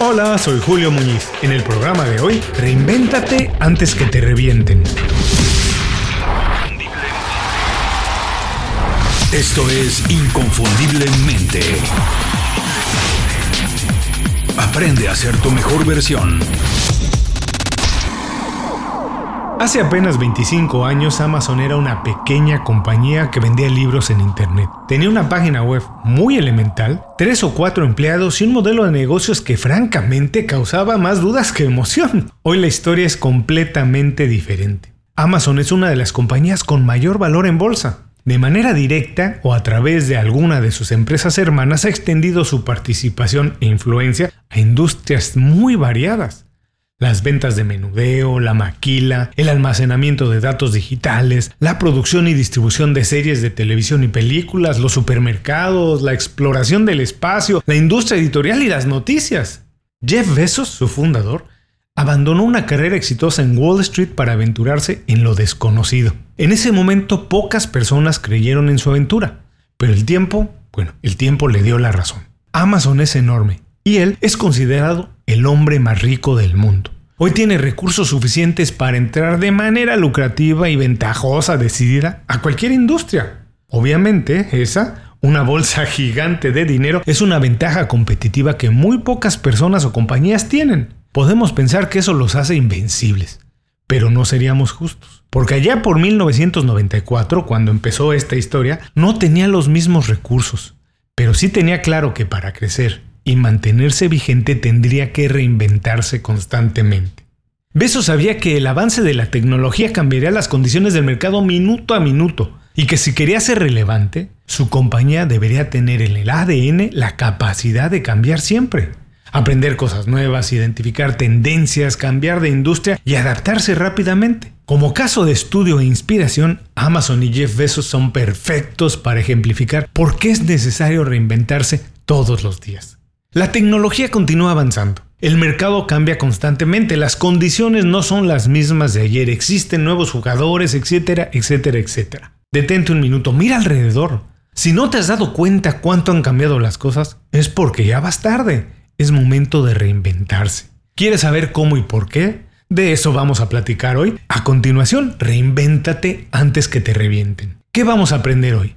Hola, soy Julio Muñiz. En el programa de hoy, reinvéntate antes que te revienten. Esto es Inconfundiblemente. Aprende a ser tu mejor versión. Hace apenas 25 años Amazon era una pequeña compañía que vendía libros en Internet. Tenía una página web muy elemental, tres o cuatro empleados y un modelo de negocios que francamente causaba más dudas que emoción. Hoy la historia es completamente diferente. Amazon es una de las compañías con mayor valor en bolsa. De manera directa o a través de alguna de sus empresas hermanas ha extendido su participación e influencia a industrias muy variadas las ventas de menudeo, la maquila, el almacenamiento de datos digitales, la producción y distribución de series de televisión y películas, los supermercados, la exploración del espacio, la industria editorial y las noticias. Jeff Bezos, su fundador, abandonó una carrera exitosa en Wall Street para aventurarse en lo desconocido. En ese momento pocas personas creyeron en su aventura, pero el tiempo, bueno, el tiempo le dio la razón. Amazon es enorme y él es considerado el hombre más rico del mundo. Hoy tiene recursos suficientes para entrar de manera lucrativa y ventajosa, decidida, a cualquier industria. Obviamente, esa, una bolsa gigante de dinero, es una ventaja competitiva que muy pocas personas o compañías tienen. Podemos pensar que eso los hace invencibles, pero no seríamos justos. Porque allá por 1994, cuando empezó esta historia, no tenía los mismos recursos, pero sí tenía claro que para crecer y mantenerse vigente tendría que reinventarse constantemente. Beso sabía que el avance de la tecnología cambiaría las condiciones del mercado minuto a minuto y que si quería ser relevante, su compañía debería tener en el ADN la capacidad de cambiar siempre. Aprender cosas nuevas, identificar tendencias, cambiar de industria y adaptarse rápidamente. Como caso de estudio e inspiración, Amazon y Jeff Bezos son perfectos para ejemplificar por qué es necesario reinventarse todos los días. La tecnología continúa avanzando. El mercado cambia constantemente, las condiciones no son las mismas de ayer, existen nuevos jugadores, etcétera, etcétera, etcétera. Detente un minuto, mira alrededor. Si no te has dado cuenta cuánto han cambiado las cosas, es porque ya vas tarde. Es momento de reinventarse. ¿Quieres saber cómo y por qué? De eso vamos a platicar hoy. A continuación, reinvéntate antes que te revienten. ¿Qué vamos a aprender hoy?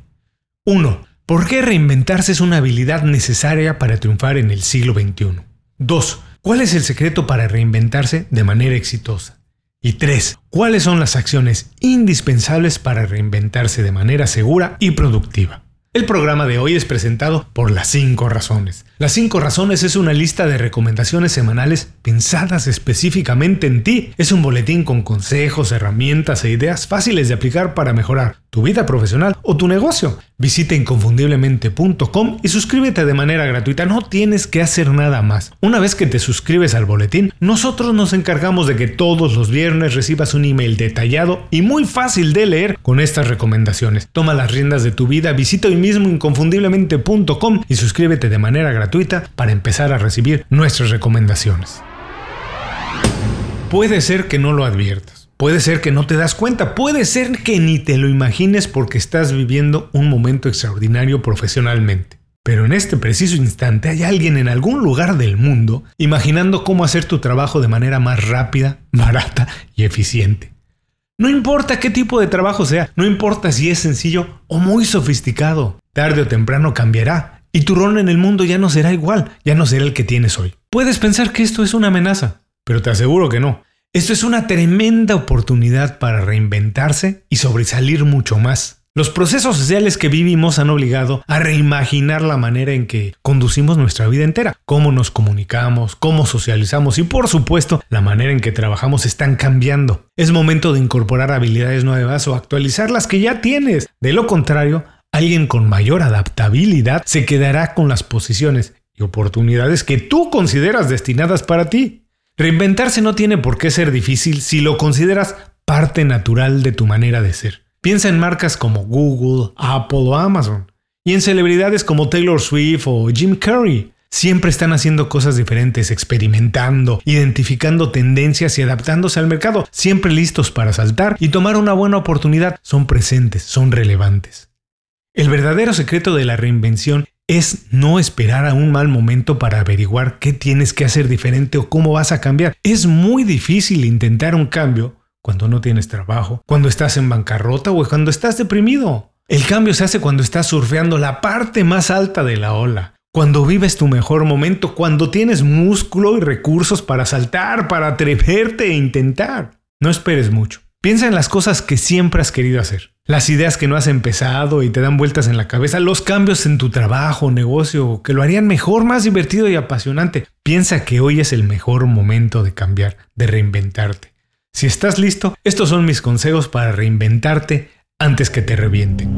1. ¿Por qué reinventarse es una habilidad necesaria para triunfar en el siglo XXI? 2. ¿Cuál es el secreto para reinventarse de manera exitosa? Y 3. ¿Cuáles son las acciones indispensables para reinventarse de manera segura y productiva? El programa de hoy es presentado por Las 5 Razones. Las 5 Razones es una lista de recomendaciones semanales pensadas específicamente en ti. Es un boletín con consejos, herramientas e ideas fáciles de aplicar para mejorar tu vida profesional o tu negocio. Visita inconfundiblemente.com y suscríbete de manera gratuita. No tienes que hacer nada más. Una vez que te suscribes al boletín, nosotros nos encargamos de que todos los viernes recibas un email detallado y muy fácil de leer con estas recomendaciones. Toma las riendas de tu vida, visita hoy mismo inconfundiblemente.com y suscríbete de manera gratuita para empezar a recibir nuestras recomendaciones. Puede ser que no lo adviertas Puede ser que no te das cuenta, puede ser que ni te lo imagines porque estás viviendo un momento extraordinario profesionalmente. Pero en este preciso instante hay alguien en algún lugar del mundo imaginando cómo hacer tu trabajo de manera más rápida, barata y eficiente. No importa qué tipo de trabajo sea, no importa si es sencillo o muy sofisticado, tarde o temprano cambiará y tu rol en el mundo ya no será igual, ya no será el que tienes hoy. Puedes pensar que esto es una amenaza, pero te aseguro que no. Esto es una tremenda oportunidad para reinventarse y sobresalir mucho más. Los procesos sociales que vivimos han obligado a reimaginar la manera en que conducimos nuestra vida entera, cómo nos comunicamos, cómo socializamos y por supuesto la manera en que trabajamos están cambiando. Es momento de incorporar habilidades nuevas o actualizar las que ya tienes. De lo contrario, alguien con mayor adaptabilidad se quedará con las posiciones y oportunidades que tú consideras destinadas para ti. Reinventarse no tiene por qué ser difícil si lo consideras parte natural de tu manera de ser. Piensa en marcas como Google, Apple o Amazon, y en celebridades como Taylor Swift o Jim Carrey. Siempre están haciendo cosas diferentes, experimentando, identificando tendencias y adaptándose al mercado, siempre listos para saltar y tomar una buena oportunidad. Son presentes, son relevantes. El verdadero secreto de la reinvención es no esperar a un mal momento para averiguar qué tienes que hacer diferente o cómo vas a cambiar. Es muy difícil intentar un cambio cuando no tienes trabajo, cuando estás en bancarrota o cuando estás deprimido. El cambio se hace cuando estás surfeando la parte más alta de la ola, cuando vives tu mejor momento, cuando tienes músculo y recursos para saltar, para atreverte e intentar. No esperes mucho. Piensa en las cosas que siempre has querido hacer, las ideas que no has empezado y te dan vueltas en la cabeza, los cambios en tu trabajo, negocio, que lo harían mejor, más divertido y apasionante. Piensa que hoy es el mejor momento de cambiar, de reinventarte. Si estás listo, estos son mis consejos para reinventarte antes que te revienten.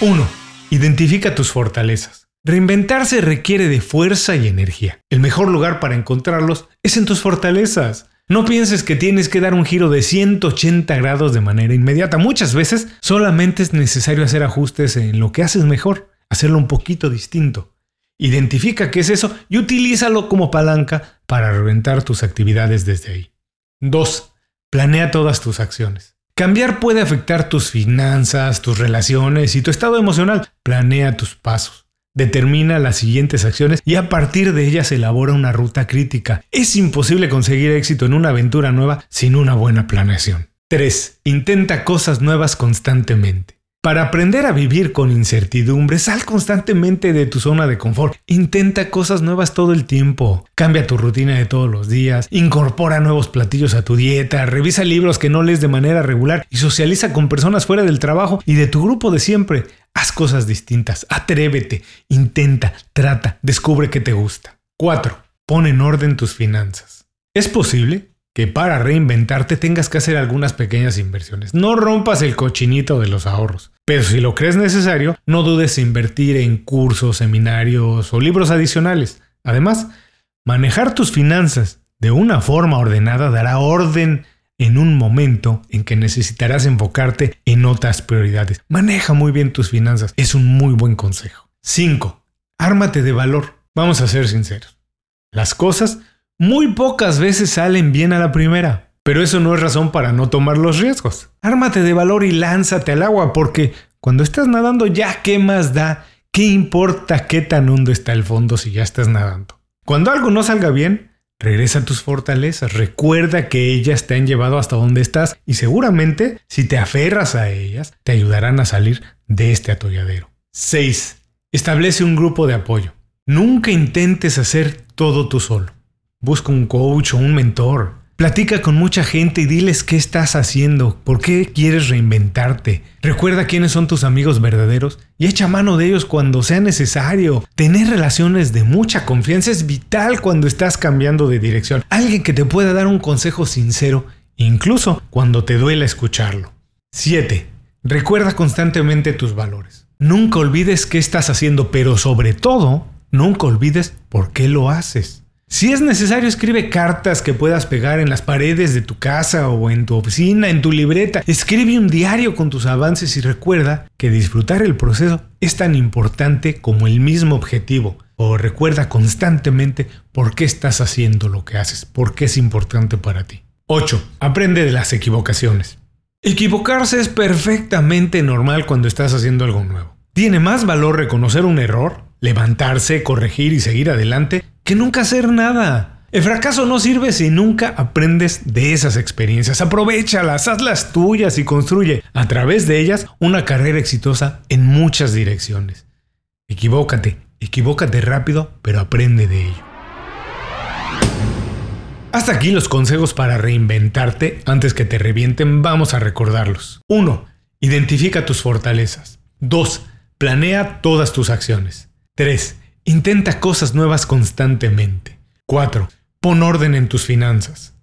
1. Identifica tus fortalezas. Reinventarse requiere de fuerza y energía. El mejor lugar para encontrarlos es en tus fortalezas. No pienses que tienes que dar un giro de 180 grados de manera inmediata. Muchas veces solamente es necesario hacer ajustes en lo que haces mejor, hacerlo un poquito distinto. Identifica qué es eso y utilízalo como palanca para reventar tus actividades desde ahí. 2. Planea todas tus acciones. Cambiar puede afectar tus finanzas, tus relaciones y tu estado emocional. Planea tus pasos. Determina las siguientes acciones y a partir de ellas elabora una ruta crítica. Es imposible conseguir éxito en una aventura nueva sin una buena planeación. 3. Intenta cosas nuevas constantemente. Para aprender a vivir con incertidumbre, sal constantemente de tu zona de confort. Intenta cosas nuevas todo el tiempo. Cambia tu rutina de todos los días. Incorpora nuevos platillos a tu dieta. Revisa libros que no lees de manera regular y socializa con personas fuera del trabajo y de tu grupo de siempre. Haz cosas distintas. Atrévete. Intenta. Trata. Descubre qué te gusta. 4. Pon en orden tus finanzas. ¿Es posible? Que para reinventarte tengas que hacer algunas pequeñas inversiones. No rompas el cochinito de los ahorros. Pero si lo crees necesario, no dudes en invertir en cursos, seminarios o libros adicionales. Además, manejar tus finanzas de una forma ordenada dará orden en un momento en que necesitarás enfocarte en otras prioridades. Maneja muy bien tus finanzas. Es un muy buen consejo. 5. Ármate de valor. Vamos a ser sinceros. Las cosas muy pocas veces salen bien a la primera, pero eso no es razón para no tomar los riesgos. Ármate de valor y lánzate al agua, porque cuando estás nadando ya qué más da, qué importa qué tan hondo está el fondo si ya estás nadando. Cuando algo no salga bien, regresa a tus fortalezas, recuerda que ellas te han llevado hasta donde estás y seguramente si te aferras a ellas te ayudarán a salir de este atolladero. 6. Establece un grupo de apoyo. Nunca intentes hacer todo tú solo. Busca un coach o un mentor. Platica con mucha gente y diles qué estás haciendo, por qué quieres reinventarte. Recuerda quiénes son tus amigos verdaderos y echa mano de ellos cuando sea necesario. Tener relaciones de mucha confianza es vital cuando estás cambiando de dirección. Alguien que te pueda dar un consejo sincero, incluso cuando te duela escucharlo. 7. Recuerda constantemente tus valores. Nunca olvides qué estás haciendo, pero sobre todo, nunca olvides por qué lo haces. Si es necesario, escribe cartas que puedas pegar en las paredes de tu casa o en tu oficina, en tu libreta. Escribe un diario con tus avances y recuerda que disfrutar el proceso es tan importante como el mismo objetivo. O recuerda constantemente por qué estás haciendo lo que haces, por qué es importante para ti. 8. Aprende de las equivocaciones. Equivocarse es perfectamente normal cuando estás haciendo algo nuevo. Tiene más valor reconocer un error, levantarse, corregir y seguir adelante que nunca hacer nada. El fracaso no sirve si nunca aprendes de esas experiencias. Aprovechalas, hazlas tuyas y construye a través de ellas una carrera exitosa en muchas direcciones. Equivócate, equivócate rápido, pero aprende de ello. Hasta aquí los consejos para reinventarte antes que te revienten, vamos a recordarlos. 1. Identifica tus fortalezas. 2. Planea todas tus acciones. 3. Intenta cosas nuevas constantemente. 4. Pon orden en tus finanzas.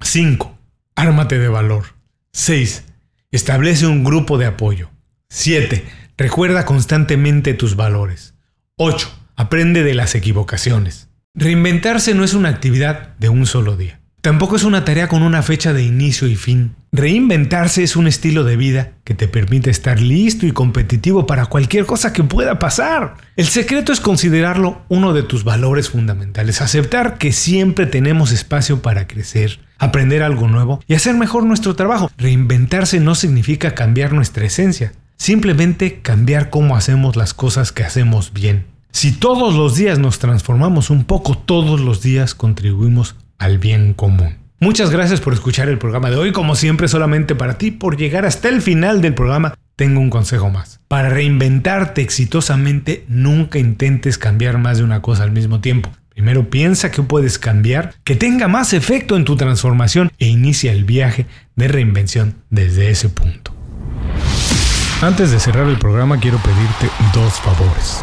5. Ármate de valor. 6. Establece un grupo de apoyo. 7. Recuerda constantemente tus valores. 8. Aprende de las equivocaciones. Reinventarse no es una actividad de un solo día. Tampoco es una tarea con una fecha de inicio y fin. Reinventarse es un estilo de vida que te permite estar listo y competitivo para cualquier cosa que pueda pasar. El secreto es considerarlo uno de tus valores fundamentales, aceptar que siempre tenemos espacio para crecer, aprender algo nuevo y hacer mejor nuestro trabajo. Reinventarse no significa cambiar nuestra esencia, simplemente cambiar cómo hacemos las cosas que hacemos bien. Si todos los días nos transformamos un poco, todos los días contribuimos al bien común. Muchas gracias por escuchar el programa de hoy. Como siempre, solamente para ti, por llegar hasta el final del programa, tengo un consejo más. Para reinventarte exitosamente, nunca intentes cambiar más de una cosa al mismo tiempo. Primero piensa que puedes cambiar, que tenga más efecto en tu transformación e inicia el viaje de reinvención desde ese punto. Antes de cerrar el programa quiero pedirte dos favores.